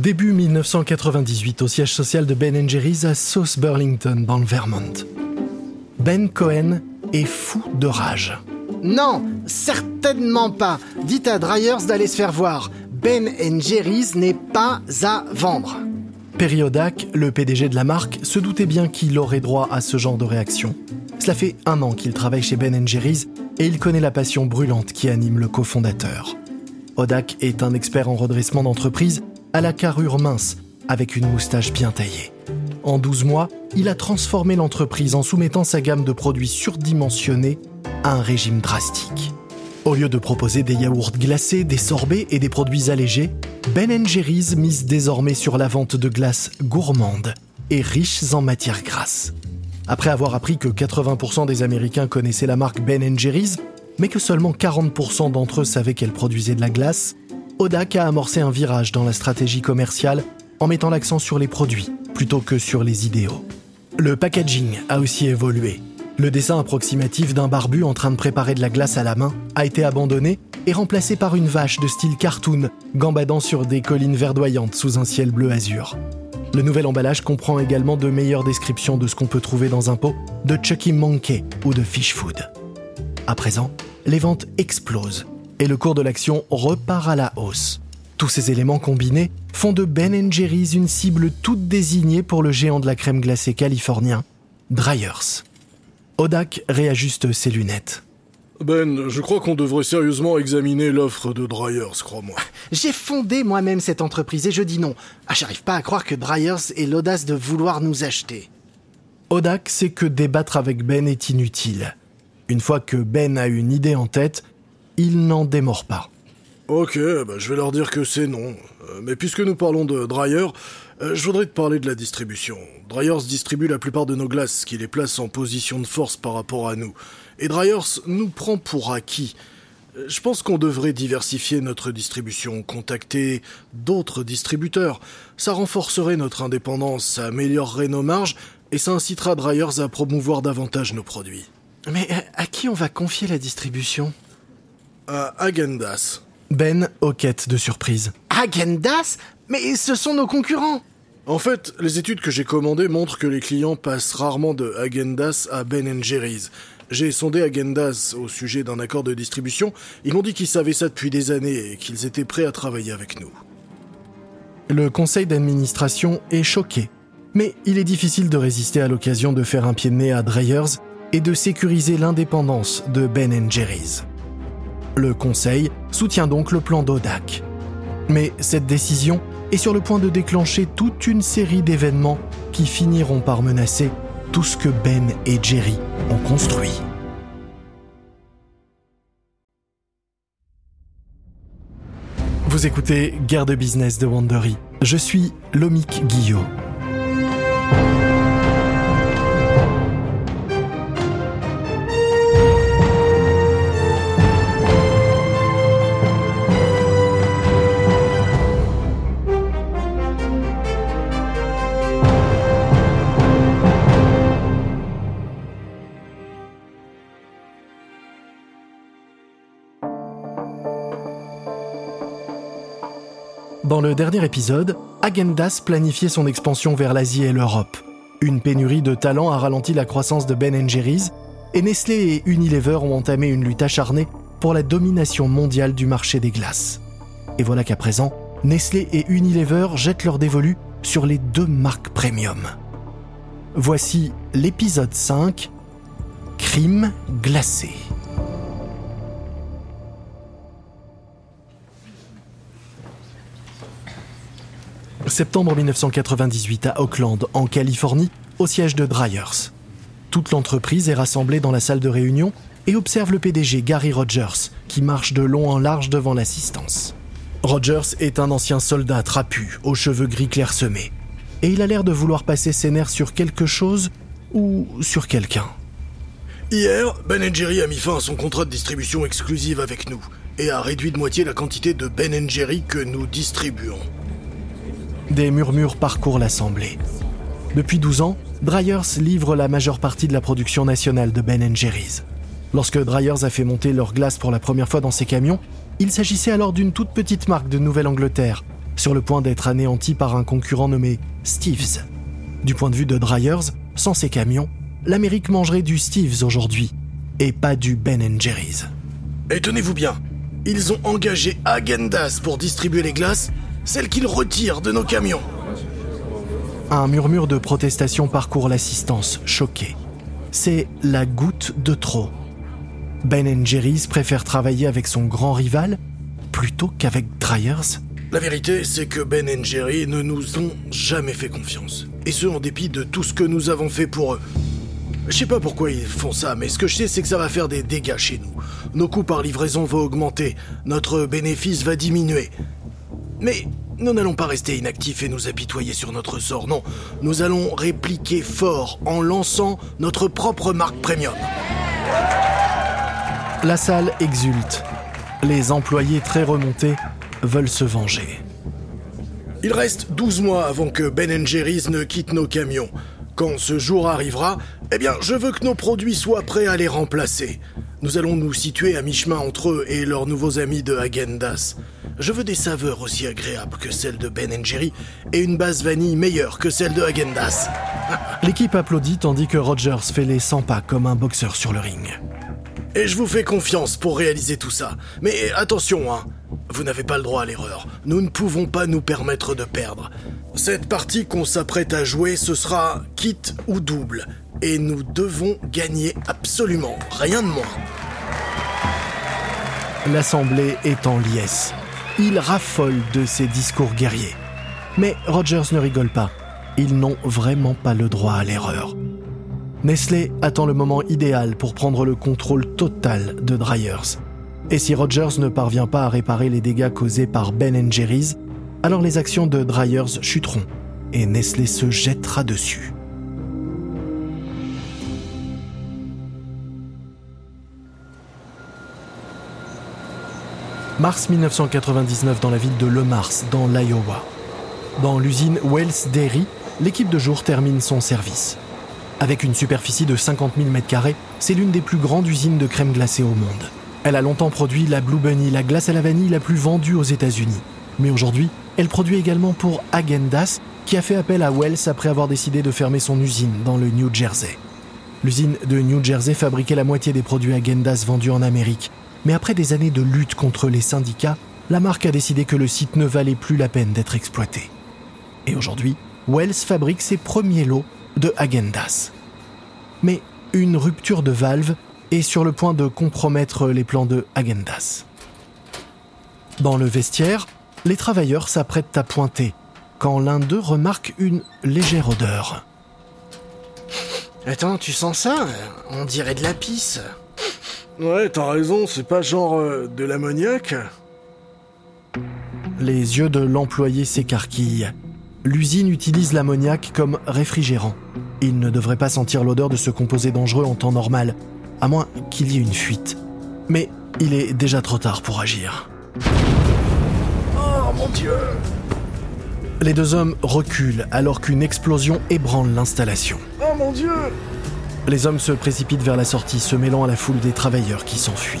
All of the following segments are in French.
Début 1998 au siège social de Ben Jerry's à South Burlington dans le Vermont. Ben Cohen est fou de rage. Non, certainement pas. Dites à Dryers d'aller se faire voir. Ben Jerry's n'est pas à vendre. Périodac, le PDG de la marque, se doutait bien qu'il aurait droit à ce genre de réaction. Cela fait un an qu'il travaille chez Ben Jerry's et il connaît la passion brûlante qui anime le cofondateur. Odak est un expert en redressement d'entreprise à la carrure mince, avec une moustache bien taillée. En 12 mois, il a transformé l'entreprise en soumettant sa gamme de produits surdimensionnés à un régime drastique. Au lieu de proposer des yaourts glacés, des sorbets et des produits allégés, Ben Jerry's mise désormais sur la vente de glaces gourmandes et riches en matières grasses. Après avoir appris que 80% des Américains connaissaient la marque Ben Jerry's, mais que seulement 40% d'entre eux savaient qu'elle produisait de la glace, Odak a amorcé un virage dans la stratégie commerciale en mettant l'accent sur les produits plutôt que sur les idéaux. Le packaging a aussi évolué. Le dessin approximatif d'un barbu en train de préparer de la glace à la main a été abandonné et remplacé par une vache de style cartoon gambadant sur des collines verdoyantes sous un ciel bleu azur. Le nouvel emballage comprend également de meilleures descriptions de ce qu'on peut trouver dans un pot de Chucky Monkey ou de Fish Food. À présent, les ventes explosent et le cours de l'action repart à la hausse. Tous ces éléments combinés font de Ben Jerry's une cible toute désignée pour le géant de la crème glacée californien, Dryers. Odak réajuste ses lunettes. Ben, je crois qu'on devrait sérieusement examiner l'offre de Dryers, crois-moi. J'ai fondé moi-même cette entreprise et je dis non. Ah, j'arrive pas à croire que Dryers ait l'audace de vouloir nous acheter. Odak sait que débattre avec Ben est inutile. Une fois que Ben a une idée en tête, il n'en démord pas. Ok, bah, je vais leur dire que c'est non. Euh, mais puisque nous parlons de Dryer, euh, je voudrais te parler de la distribution. Dryers distribue la plupart de nos glaces, ce qui les place en position de force par rapport à nous. Et Dryers nous prend pour acquis. Euh, Je pense qu'on devrait diversifier notre distribution, contacter d'autres distributeurs. Ça renforcerait notre indépendance, ça améliorerait nos marges et ça incitera Dryers à promouvoir davantage nos produits. Mais à qui on va confier la distribution? À Agendas. Ben hoquette de surprise. Agendas? Mais ce sont nos concurrents En fait, les études que j'ai commandées montrent que les clients passent rarement de Agendas à Ben Jerry's. J'ai sondé Agendas au sujet d'un accord de distribution. Ils m'ont dit qu'ils savaient ça depuis des années et qu'ils étaient prêts à travailler avec nous. Le conseil d'administration est choqué. Mais il est difficile de résister à l'occasion de faire un pied de nez à Dreyers et de sécuriser l'indépendance de Ben Jerry's. Le conseil soutient donc le plan d'Odak. Mais cette décision est sur le point de déclencher toute une série d'événements qui finiront par menacer tout ce que Ben et Jerry ont construit. Vous écoutez Guerre de business de Wandery. Je suis Lomik Guillot. Dernier épisode, Agendas planifiait son expansion vers l'Asie et l'Europe. Une pénurie de talents a ralenti la croissance de Ben Jerry's et Nestlé et Unilever ont entamé une lutte acharnée pour la domination mondiale du marché des glaces. Et voilà qu'à présent, Nestlé et Unilever jettent leur dévolu sur les deux marques premium. Voici l'épisode 5, Crime glacé. Septembre 1998 à Oakland, en Californie, au siège de Dryers. Toute l'entreprise est rassemblée dans la salle de réunion et observe le PDG Gary Rogers, qui marche de long en large devant l'assistance. Rogers est un ancien soldat trapu, aux cheveux gris clairsemés, et il a l'air de vouloir passer ses nerfs sur quelque chose ou sur quelqu'un. Hier, Ben Jerry a mis fin à son contrat de distribution exclusive avec nous et a réduit de moitié la quantité de Ben Jerry que nous distribuons. Des murmures parcourent l'assemblée. Depuis 12 ans, Dryers livre la majeure partie de la production nationale de Ben Jerry's. Lorsque Dryers a fait monter leur glace pour la première fois dans ses camions, il s'agissait alors d'une toute petite marque de Nouvelle-Angleterre, sur le point d'être anéanti par un concurrent nommé Steves. Du point de vue de Dryers, sans ces camions, l'Amérique mangerait du Steves aujourd'hui, et pas du Ben Jerry's. Et tenez-vous bien, ils ont engagé Agendas pour distribuer les glaces, celles qu'ils retirent de nos camions. Un murmure de protestation parcourt l'assistance, choquée. C'est la goutte de trop. Ben Jerry's préfère travailler avec son grand rival plutôt qu'avec Dryers La vérité, c'est que Ben Jerry ne nous ont jamais fait confiance. Et ce, en dépit de tout ce que nous avons fait pour eux. Je sais pas pourquoi ils font ça, mais ce que je sais, c'est que ça va faire des dégâts chez nous. Nos coûts par livraison vont augmenter, notre bénéfice va diminuer. Mais nous n'allons pas rester inactifs et nous apitoyer sur notre sort, non. Nous allons répliquer fort en lançant notre propre marque premium. La salle exulte. Les employés très remontés veulent se venger. Il reste 12 mois avant que Ben Jerry's ne quitte nos camions. Quand ce jour arrivera, eh bien, je veux que nos produits soient prêts à les remplacer. Nous allons nous situer à mi-chemin entre eux et leurs nouveaux amis de Agendas. Je veux des saveurs aussi agréables que celles de Ben Jerry et une base vanille meilleure que celle de Agendas. L'équipe applaudit tandis que Rogers fait les 100 pas comme un boxeur sur le ring. Et je vous fais confiance pour réaliser tout ça. Mais attention, hein, vous n'avez pas le droit à l'erreur. Nous ne pouvons pas nous permettre de perdre. Cette partie qu'on s'apprête à jouer, ce sera quitte ou double. Et nous devons gagner absolument, rien de moins. L'assemblée est en liesse. Il raffole de ses discours guerriers. Mais Rogers ne rigole pas. Ils n'ont vraiment pas le droit à l'erreur. Nestlé attend le moment idéal pour prendre le contrôle total de Dryers. Et si Rogers ne parvient pas à réparer les dégâts causés par Ben Jerry's, alors les actions de Dryers chuteront et Nestlé se jettera dessus. Mars 1999 dans la ville de Le Mars, dans l'Iowa. Dans l'usine Wells Dairy, l'équipe de jour termine son service. Avec une superficie de 50 000 m2, c'est l'une des plus grandes usines de crème glacée au monde. Elle a longtemps produit la Blue Bunny, la glace à la vanille la plus vendue aux États-Unis. Mais aujourd'hui, elle produit également pour Agendas, qui a fait appel à Wells après avoir décidé de fermer son usine dans le New Jersey. L'usine de New Jersey fabriquait la moitié des produits Agendas vendus en Amérique. Mais après des années de lutte contre les syndicats, la marque a décidé que le site ne valait plus la peine d'être exploité. Et aujourd'hui, Wells fabrique ses premiers lots de Agendas. Mais une rupture de valve est sur le point de compromettre les plans de Agendas. Dans le vestiaire, les travailleurs s'apprêtent à pointer quand l'un d'eux remarque une légère odeur. Attends, tu sens ça? On dirait de la pisse. Ouais, t'as raison, c'est pas genre euh, de l'ammoniac Les yeux de l'employé s'écarquillent. L'usine utilise l'ammoniac comme réfrigérant. Il ne devrait pas sentir l'odeur de ce composé dangereux en temps normal, à moins qu'il y ait une fuite. Mais il est déjà trop tard pour agir. Oh mon dieu Les deux hommes reculent alors qu'une explosion ébranle l'installation. Oh mon dieu Les hommes se précipitent vers la sortie, se mêlant à la foule des travailleurs qui s'enfuient.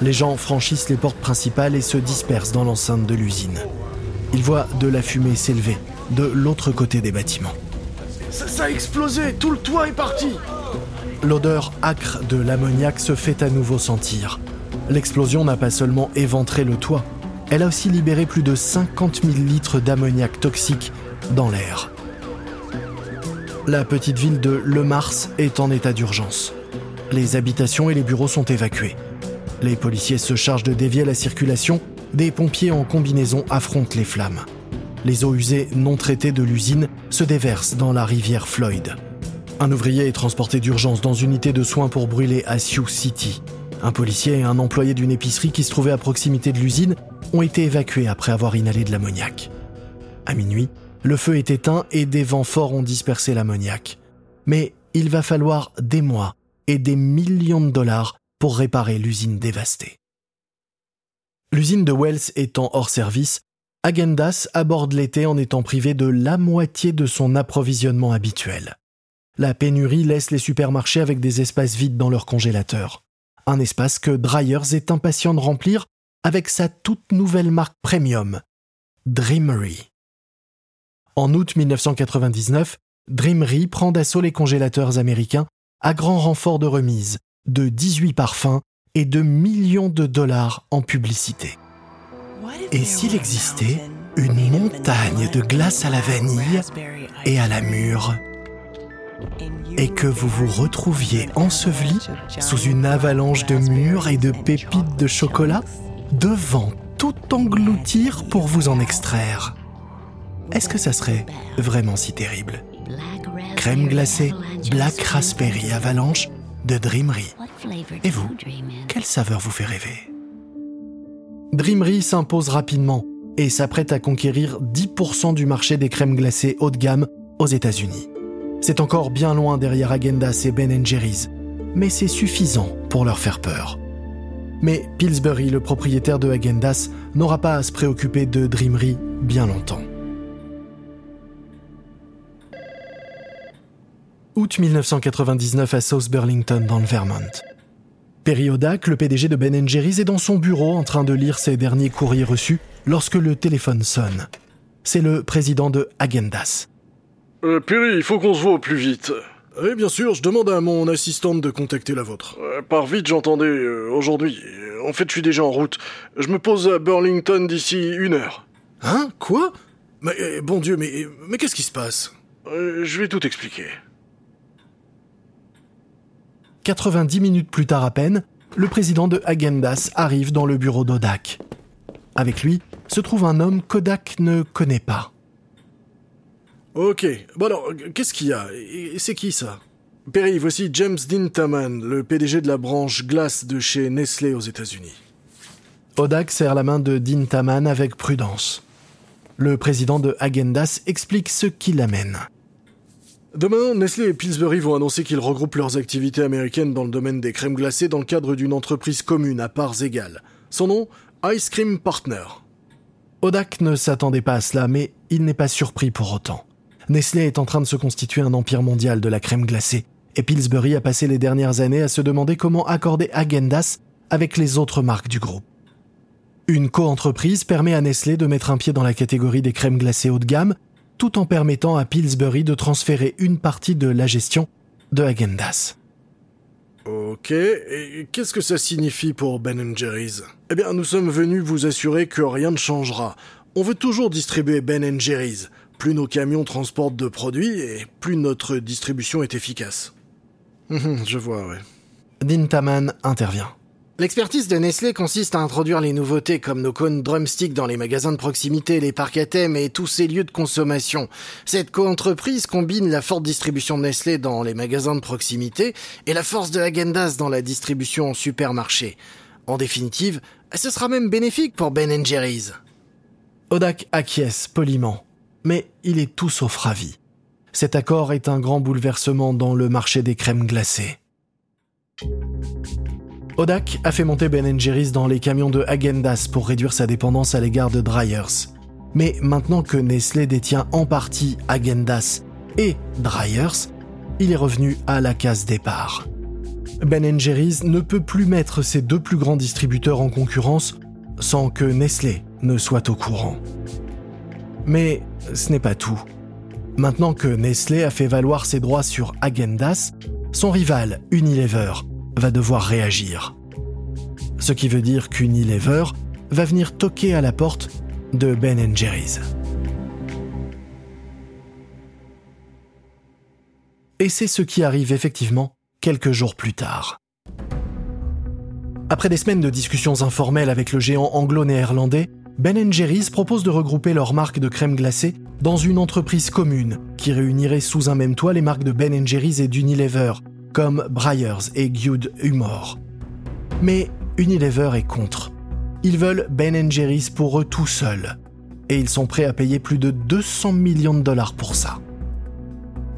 Les gens franchissent les portes principales et se dispersent dans l'enceinte de l'usine. Ils voient de la fumée s'élever de l'autre côté des bâtiments. ça, ça a explosé, tout le toit est parti L'odeur âcre de l'ammoniac se fait à nouveau sentir. L'explosion n'a pas seulement éventré le toit, elle a aussi libéré plus de 50 000 litres d'ammoniac toxique dans l'air. La petite ville de Le Mars est en état d'urgence. Les habitations et les bureaux sont évacués. Les policiers se chargent de dévier la circulation, des pompiers en combinaison affrontent les flammes. Les eaux usées non traitées de l'usine se déversent dans la rivière Floyd. Un ouvrier est transporté d'urgence dans une unité de soins pour brûler à Sioux City. Un policier et un employé d'une épicerie qui se trouvait à proximité de l'usine ont été évacués après avoir inhalé de l'ammoniac. À minuit, le feu est éteint et des vents forts ont dispersé l'ammoniac. Mais il va falloir des mois et des millions de dollars pour réparer l'usine dévastée. L'usine de Wells étant hors service, Agendas aborde l'été en étant privé de la moitié de son approvisionnement habituel. La pénurie laisse les supermarchés avec des espaces vides dans leurs congélateurs. Un espace que Dryers est impatient de remplir avec sa toute nouvelle marque premium, Dreamery. En août 1999, Dreamery prend d'assaut les congélateurs américains à grand renfort de remise, de 18 parfums et de millions de dollars en publicité. Et s'il existait une montagne de glace à la vanille et à la mûre et que vous vous retrouviez enseveli sous une avalanche de mûres et de pépites de chocolat, devant tout engloutir pour vous en extraire. Est-ce que ça serait vraiment si terrible? Crème glacée Black Raspberry Avalanche de Dreamery. Et vous, quelle saveur vous fait rêver? Dreamery s'impose rapidement et s'apprête à conquérir 10% du marché des crèmes glacées haut de gamme aux États-Unis. C'est encore bien loin derrière Agendas et Ben Jerry's, mais c'est suffisant pour leur faire peur. Mais Pillsbury, le propriétaire de Agendas, n'aura pas à se préoccuper de Dreamery bien longtemps. Août 1999 à South Burlington dans le Vermont. Perry Odak, le PDG de Ben Jerry's, est dans son bureau en train de lire ses derniers courriers reçus lorsque le téléphone sonne. C'est le président de Agendas. Euh, Perry, il faut qu'on se voit au plus vite. Oui, bien sûr, je demande à mon assistante de contacter la vôtre. Euh, par vite, j'entendais euh, aujourd'hui. En fait, je suis déjà en route. Je me pose à Burlington d'ici une heure. Hein? Quoi? Mais euh, bon Dieu, mais, mais qu'est-ce qui se passe? Euh, Je vais tout expliquer. 90 minutes plus tard à peine, le président de Agendas arrive dans le bureau d'Odak. Avec lui se trouve un homme qu'Odak ne connaît pas. Ok, bon alors, qu'est-ce qu'il y a? C'est qui ça? Perry, voici James Dintaman, le PDG de la branche glace de chez Nestlé aux États-Unis. Odak serre la main de Dean Taman avec prudence. Le président de Agendas explique ce qui l'amène. Demain, Nestlé et Pillsbury vont annoncer qu'ils regroupent leurs activités américaines dans le domaine des crèmes glacées dans le cadre d'une entreprise commune à parts égales. Son nom Ice Cream Partner. Odak ne s'attendait pas à cela, mais il n'est pas surpris pour autant. Nestlé est en train de se constituer un empire mondial de la crème glacée, et Pillsbury a passé les dernières années à se demander comment accorder Agendas avec les autres marques du groupe. Une coentreprise permet à Nestlé de mettre un pied dans la catégorie des crèmes glacées haut de gamme, tout en permettant à Pillsbury de transférer une partie de la gestion de Agendas. Ok, et qu'est-ce que ça signifie pour Ben Jerry's? Eh bien, nous sommes venus vous assurer que rien ne changera. On veut toujours distribuer Ben Jerry's. Plus nos camions transportent de produits et plus notre distribution est efficace. Je vois, ouais. Dean Taman intervient. L'expertise de Nestlé consiste à introduire les nouveautés comme nos cônes drumstick dans les magasins de proximité, les parcs à thème et tous ces lieux de consommation. Cette coentreprise combine la forte distribution de Nestlé dans les magasins de proximité et la force de Agendas dans la distribution en supermarché. En définitive, ce sera même bénéfique pour Ben Jerry's. Odak acquiesce poliment, mais il est tout sauf ravi. Cet accord est un grand bouleversement dans le marché des crèmes glacées. Odak a fait monter Ben Jerry's dans les camions de Agendas pour réduire sa dépendance à l'égard de Dryers. Mais maintenant que Nestlé détient en partie Agendas et Dryers, il est revenu à la case départ. Ben Jerry's ne peut plus mettre ses deux plus grands distributeurs en concurrence sans que Nestlé ne soit au courant. Mais ce n'est pas tout. Maintenant que Nestlé a fait valoir ses droits sur Agendas, son rival, Unilever, va devoir réagir. Ce qui veut dire qu'Unilever va venir toquer à la porte de Ben Jerry's. Et c'est ce qui arrive effectivement quelques jours plus tard. Après des semaines de discussions informelles avec le géant anglo-néerlandais, Ben Jerry's propose de regrouper leurs marques de crème glacée dans une entreprise commune qui réunirait sous un même toit les marques de Ben Jerry's et d'Unilever, comme Breyers et Good Humor. Mais Unilever est contre. Ils veulent Ben Jerry's pour eux tout seuls. Et ils sont prêts à payer plus de 200 millions de dollars pour ça.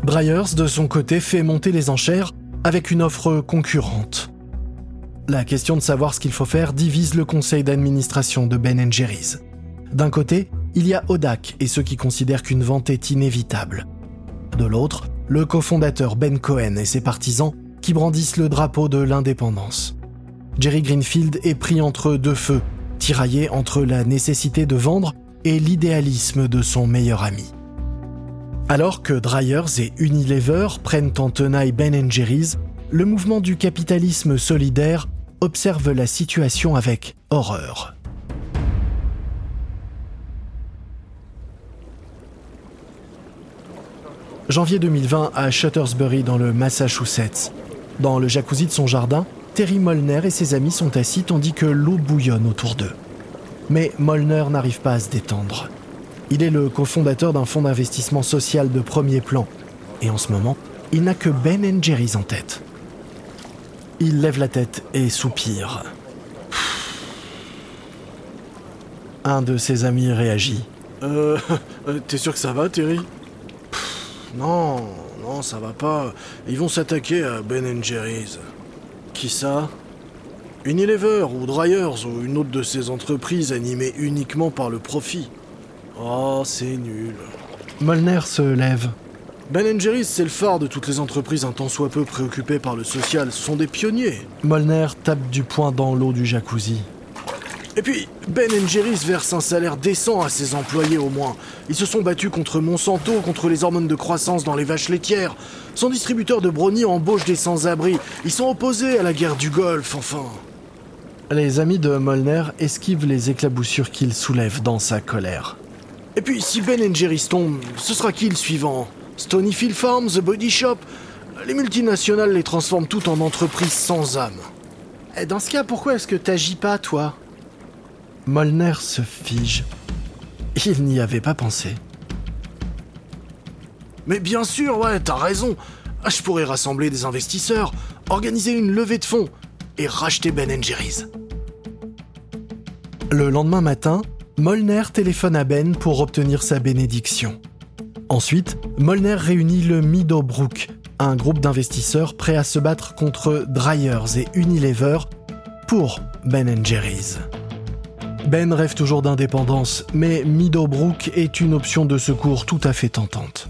Breyers, de son côté, fait monter les enchères avec une offre concurrente. La question de savoir ce qu'il faut faire divise le conseil d'administration de Ben Jerry's. D'un côté, il y a Odak et ceux qui considèrent qu'une vente est inévitable. De l'autre, le cofondateur Ben Cohen et ses partisans qui brandissent le drapeau de l'indépendance. Jerry Greenfield est pris entre deux feux, tiraillé entre la nécessité de vendre et l'idéalisme de son meilleur ami. Alors que Dryers et Unilever prennent en tenaille Ben Jerry's, le mouvement du capitalisme solidaire observe la situation avec horreur. Janvier 2020 à Shuttersbury dans le Massachusetts. Dans le jacuzzi de son jardin, Terry Molner et ses amis sont assis tandis que l'eau bouillonne autour d'eux. Mais Molner n'arrive pas à se détendre. Il est le cofondateur d'un fonds d'investissement social de premier plan. Et en ce moment, il n'a que Ben Jerry's en tête. Il lève la tête et soupire. Un de ses amis réagit. Euh, t'es sûr que ça va, Terry? Non, non, ça va pas. Ils vont s'attaquer à Ben Jerry's. Qui ça? Unilever ou Dryers ou une autre de ces entreprises animées uniquement par le profit. Oh, c'est nul. Molner se lève. Ben Jerry's, c'est le phare de toutes les entreprises un tant soit peu préoccupées par le social. Ce sont des pionniers. Molner tape du poing dans l'eau du jacuzzi. Et puis, Ben Jerry's verse un salaire décent à ses employés au moins. Ils se sont battus contre Monsanto, contre les hormones de croissance dans les vaches laitières. Son distributeur de brownies embauche des sans-abri. Ils sont opposés à la guerre du Golfe, enfin. Les amis de Molner esquivent les éclaboussures qu'il soulève dans sa colère. Et puis, si Ben Jerry's tombe, ce sera qui le suivant? Stonyfield Farms, The Body Shop, les multinationales les transforment toutes en entreprises sans âme. Et dans ce cas, pourquoi est-ce que t'agis pas, toi? Molner se fige. Il n'y avait pas pensé. Mais bien sûr, ouais, t'as raison. Ah, je pourrais rassembler des investisseurs, organiser une levée de fonds et racheter Ben Jerry's. Le lendemain matin, Molner téléphone à Ben pour obtenir sa bénédiction. Ensuite, Molner réunit le Meadowbrook, un groupe d'investisseurs prêts à se battre contre Dryers et Unilever pour Ben Jerry's. Ben rêve toujours d'indépendance, mais Meadowbrook est une option de secours tout à fait tentante.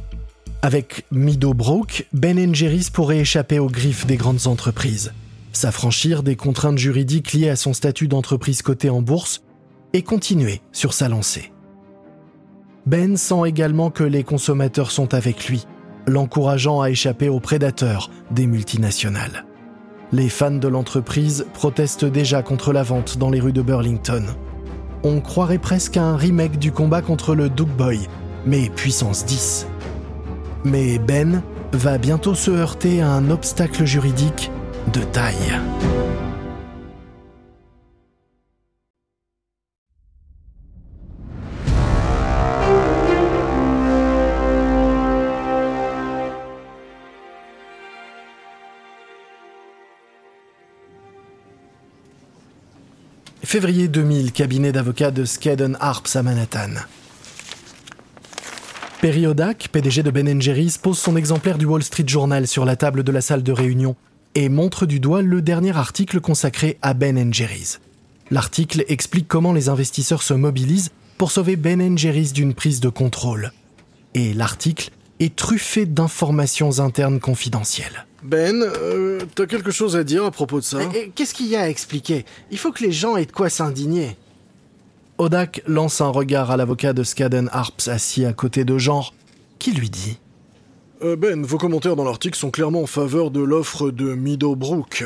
Avec Meadowbrook, Ben Jerry's pourrait échapper aux griffes des grandes entreprises, s'affranchir des contraintes juridiques liées à son statut d'entreprise cotée en bourse et continuer sur sa lancée. Ben sent également que les consommateurs sont avec lui, l'encourageant à échapper aux prédateurs des multinationales. Les fans de l'entreprise protestent déjà contre la vente dans les rues de Burlington. On croirait presque à un remake du combat contre le Duke Boy, mais puissance 10. Mais Ben va bientôt se heurter à un obstacle juridique de taille. Février 2000, cabinet d'avocat de Skadden Harps à Manhattan. Perry Odak, PDG de Ben Jerry's, pose son exemplaire du Wall Street Journal sur la table de la salle de réunion et montre du doigt le dernier article consacré à Ben Jerry's. L'article explique comment les investisseurs se mobilisent pour sauver Ben Jerry's d'une prise de contrôle. Et l'article est truffé d'informations internes confidentielles. Ben, euh, t'as quelque chose à dire à propos de ça Qu'est-ce qu'il y a à expliquer? Il faut que les gens aient de quoi s'indigner. Odak lance un regard à l'avocat de Skadden Harps assis à côté de Genre, qui lui dit euh, Ben, vos commentaires dans l'article sont clairement en faveur de l'offre de Meadowbrook.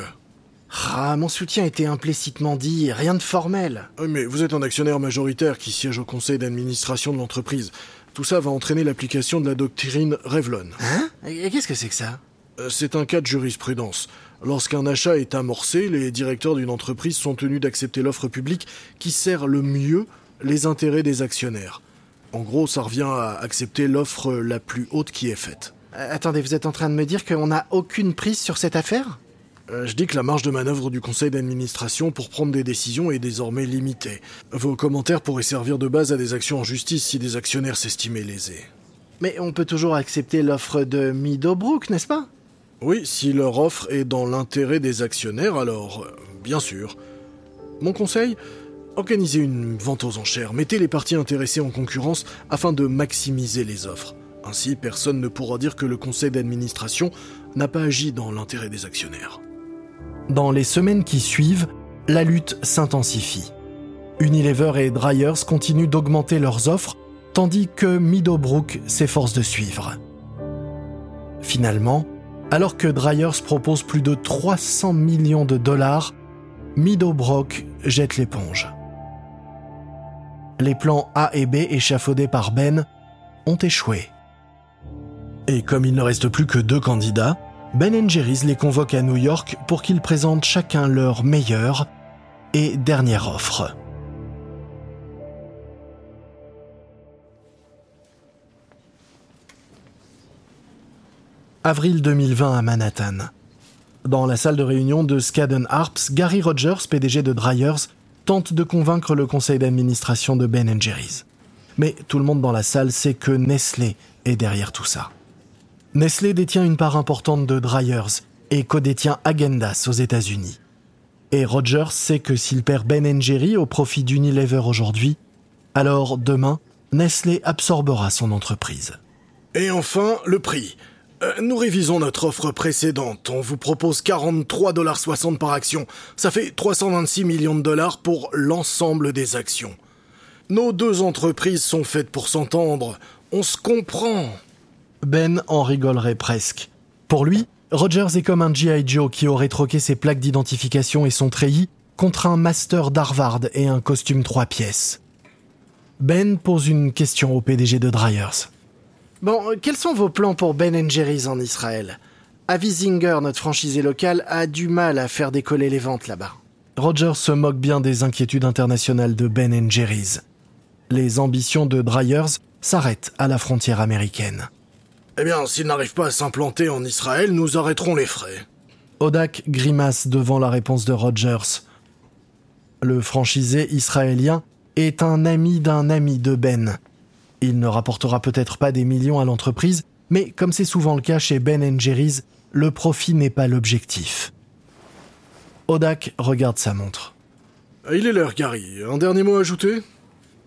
Ah, mon soutien était implicitement dit, rien de formel. Euh, mais vous êtes un actionnaire majoritaire qui siège au conseil d'administration de l'entreprise. Tout ça va entraîner l'application de la doctrine Revlon. Hein? Et qu'est-ce que c'est que ça? Euh, C'est un cas de jurisprudence. Lorsqu'un achat est amorcé, les directeurs d'une entreprise sont tenus d'accepter l'offre publique qui sert le mieux les intérêts des actionnaires. En gros, ça revient à accepter l'offre la plus haute qui est faite. Euh, Attendez, vous êtes en train de me dire qu'on n'a aucune prise sur cette affaire? Euh, je dis que la marge de manœuvre du conseil d'administration pour prendre des décisions est désormais limitée. Vos commentaires pourraient servir de base à des actions en justice si des actionnaires s'estimaient lésés. Mais on peut toujours accepter l'offre de Meadowbrook, n'est-ce pas? Oui, si leur offre est dans l'intérêt des actionnaires, alors euh, bien sûr. Mon conseil Organisez une vente aux enchères, mettez les parties intéressées en concurrence afin de maximiser les offres. Ainsi, personne ne pourra dire que le conseil d'administration n'a pas agi dans l'intérêt des actionnaires. Dans les semaines qui suivent, la lutte s'intensifie. Unilever et Dryers continuent d'augmenter leurs offres, tandis que Meadowbrook s'efforce de suivre. Finalement, alors que Dryers propose plus de 300 millions de dollars, Meadowbrook jette l'éponge. Les plans A et B échafaudés par Ben ont échoué. Et comme il ne reste plus que deux candidats, Ben Jerry's les convoque à New York pour qu'ils présentent chacun leur meilleure et dernière offre. Avril 2020 à Manhattan. Dans la salle de réunion de Skadden Arps, Gary Rogers, PDG de Dryers, tente de convaincre le conseil d'administration de Ben Jerry's. Mais tout le monde dans la salle sait que Nestlé est derrière tout ça. Nestlé détient une part importante de Dryers et co-détient Agendas aux États-Unis. Et Rogers sait que s'il perd Ben Jerry au profit d'Unilever aujourd'hui, alors demain, Nestlé absorbera son entreprise. Et enfin, le prix. Euh, nous révisons notre offre précédente. On vous propose 43,60$ par action. Ça fait 326 millions de dollars pour l'ensemble des actions. Nos deux entreprises sont faites pour s'entendre. On se comprend. Ben en rigolerait presque. Pour lui, Rogers est comme un G.I. Joe qui aurait troqué ses plaques d'identification et son treillis contre un master d'Harvard et un costume trois pièces. Ben pose une question au PDG de Dryers. Bon, quels sont vos plans pour Ben Jerry's en Israël? Avizinger, notre franchisé local, a du mal à faire décoller les ventes là-bas. Rogers se moque bien des inquiétudes internationales de Ben Jerry's. Les ambitions de Dryers s'arrêtent à la frontière américaine. Eh bien, s'il n'arrive pas à s'implanter en Israël, nous arrêterons les frais. Odak grimace devant la réponse de Rogers. Le franchisé israélien est un ami d'un ami de Ben. Il ne rapportera peut-être pas des millions à l'entreprise, mais comme c'est souvent le cas chez Ben Jerry's, le profit n'est pas l'objectif. Odak regarde sa montre. Il est l'heure, Gary. Un dernier mot à ajouter?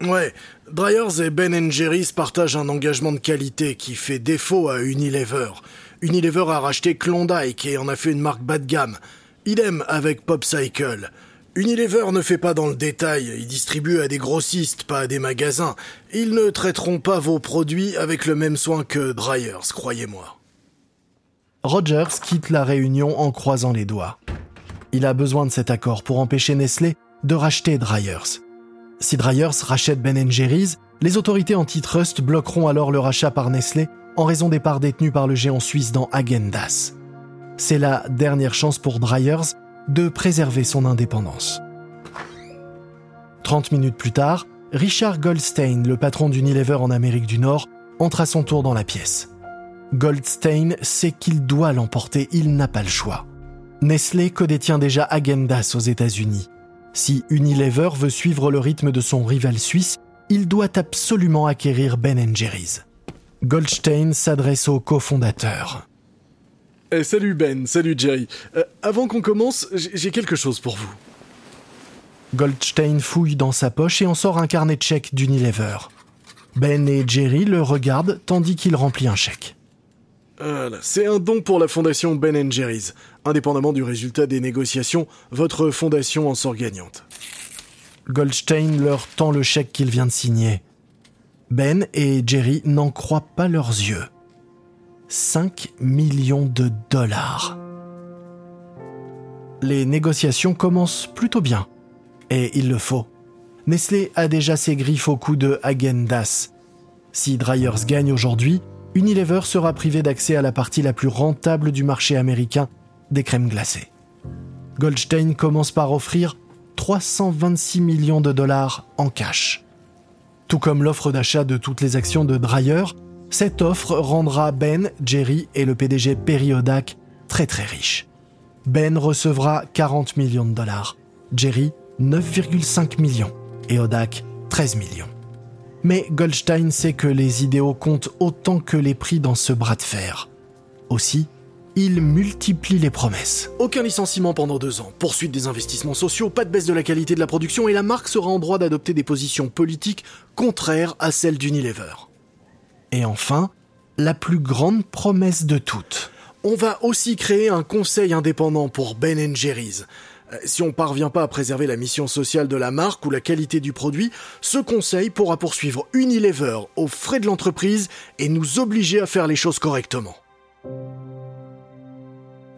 Ouais, Dryers et Ben Jerry's partagent un engagement de qualité qui fait défaut à Unilever. Unilever a racheté Klondike et en a fait une marque bas de gamme. Idem avec Popcycle. Unilever ne fait pas dans le détail, il distribue à des grossistes, pas à des magasins. Ils ne traiteront pas vos produits avec le même soin que Dryers, croyez-moi. Rogers quitte la réunion en croisant les doigts. Il a besoin de cet accord pour empêcher Nestlé de racheter Dryers. Si Dryers rachète Ben Jerry's, les autorités antitrust bloqueront alors le rachat par Nestlé en raison des parts détenues par le géant suisse dans Agendas. C'est la dernière chance pour Dryers de préserver son indépendance. 30 minutes plus tard, Richard Goldstein, le patron d'Unilever en Amérique du Nord, entre à son tour dans la pièce. Goldstein sait qu'il doit l'emporter, il n'a pas le choix. Nestlé codétient déjà Agendas aux États-Unis. Si Unilever veut suivre le rythme de son rival suisse, il doit absolument acquérir Ben Jerry's. Goldstein s'adresse au cofondateur. Eh, salut Ben, salut Jerry. Euh, avant qu'on commence, j'ai quelque chose pour vous. Goldstein fouille dans sa poche et en sort un carnet de chèques d'Unilever. Ben et Jerry le regardent tandis qu'il remplit un chèque. C'est un don pour la fondation Ben Jerry's. Indépendamment du résultat des négociations, votre fondation en sort gagnante. Goldstein leur tend le chèque qu'il vient de signer. Ben et Jerry n'en croient pas leurs yeux. 5 millions de dollars. Les négociations commencent plutôt bien. Et il le faut. Nestlé a déjà ses griffes au cou de Agendas. Si Dryers gagne aujourd'hui, Unilever sera privé d'accès à la partie la plus rentable du marché américain des crèmes glacées. Goldstein commence par offrir 326 millions de dollars en cash. Tout comme l'offre d'achat de toutes les actions de Dryer, cette offre rendra Ben, Jerry et le PDG Perry Odak très très riches. Ben recevra 40 millions de dollars, Jerry 9,5 millions et Odak 13 millions. Mais Goldstein sait que les idéaux comptent autant que les prix dans ce bras de fer. Aussi, il multiplie les promesses. Aucun licenciement pendant deux ans, poursuite des investissements sociaux, pas de baisse de la qualité de la production et la marque sera en droit d'adopter des positions politiques contraires à celles d'Unilever. Et enfin, la plus grande promesse de toutes. On va aussi créer un conseil indépendant pour Ben Jerry's. Euh, si on parvient pas à préserver la mission sociale de la marque ou la qualité du produit, ce conseil pourra poursuivre Unilever aux frais de l'entreprise et nous obliger à faire les choses correctement.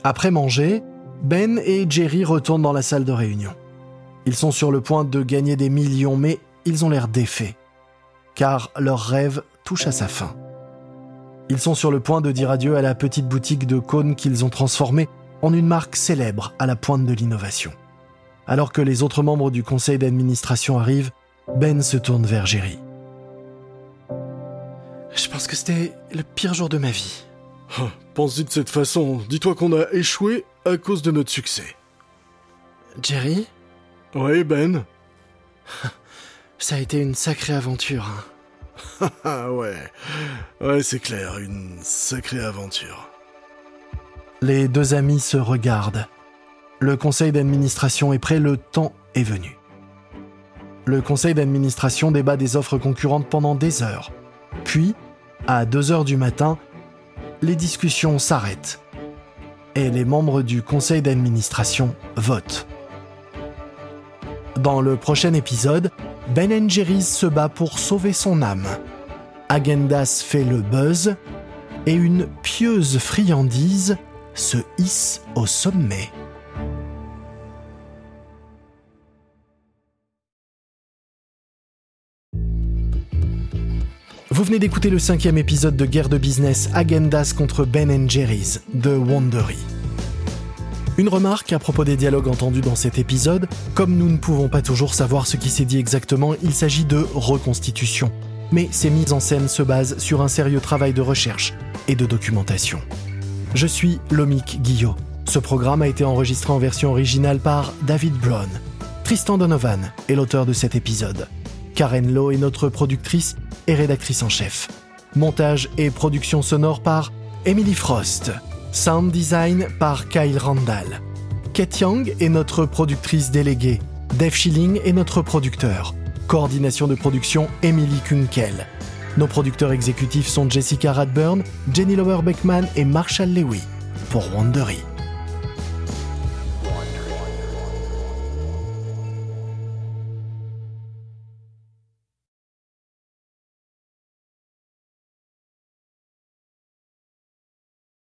Après manger, Ben et Jerry retournent dans la salle de réunion. Ils sont sur le point de gagner des millions, mais ils ont l'air défaits, car leur rêve touche à sa fin. Ils sont sur le point de dire adieu à la petite boutique de cônes qu'ils ont transformée en une marque célèbre à la pointe de l'innovation. Alors que les autres membres du conseil d'administration arrivent, Ben se tourne vers Jerry. Je pense que c'était le pire jour de ma vie. Ah, pense-y de cette façon. Dis-toi qu'on a échoué à cause de notre succès. Jerry? Oui, Ben. Ça a été une sacrée aventure. Hein. Ah ouais. Ouais, c'est clair, une sacrée aventure. Les deux amis se regardent. Le conseil d'administration est prêt, le temps est venu. Le conseil d'administration débat des offres concurrentes pendant des heures. Puis, à 2 heures du matin, les discussions s'arrêtent. Et les membres du conseil d'administration votent. Dans le prochain épisode, Ben Jerry's se bat pour sauver son âme. Agendas fait le buzz et une pieuse friandise se hisse au sommet. Vous venez d'écouter le cinquième épisode de Guerre de business Agendas contre Ben Jerry's de Wondery. Une remarque à propos des dialogues entendus dans cet épisode, comme nous ne pouvons pas toujours savoir ce qui s'est dit exactement, il s'agit de reconstitution. Mais ces mises en scène se basent sur un sérieux travail de recherche et de documentation. Je suis Lomik Guillot. Ce programme a été enregistré en version originale par David Brown. Tristan Donovan est l'auteur de cet épisode. Karen Lowe est notre productrice et rédactrice en chef. Montage et production sonore par Emily Frost. Sound design par Kyle Randall. Kate Young est notre productrice déléguée. Dave Schilling est notre producteur. Coordination de production Emily Kunkel. Nos producteurs exécutifs sont Jessica Radburn, Jenny Lower Beckman et Marshall Lewy pour Wondery.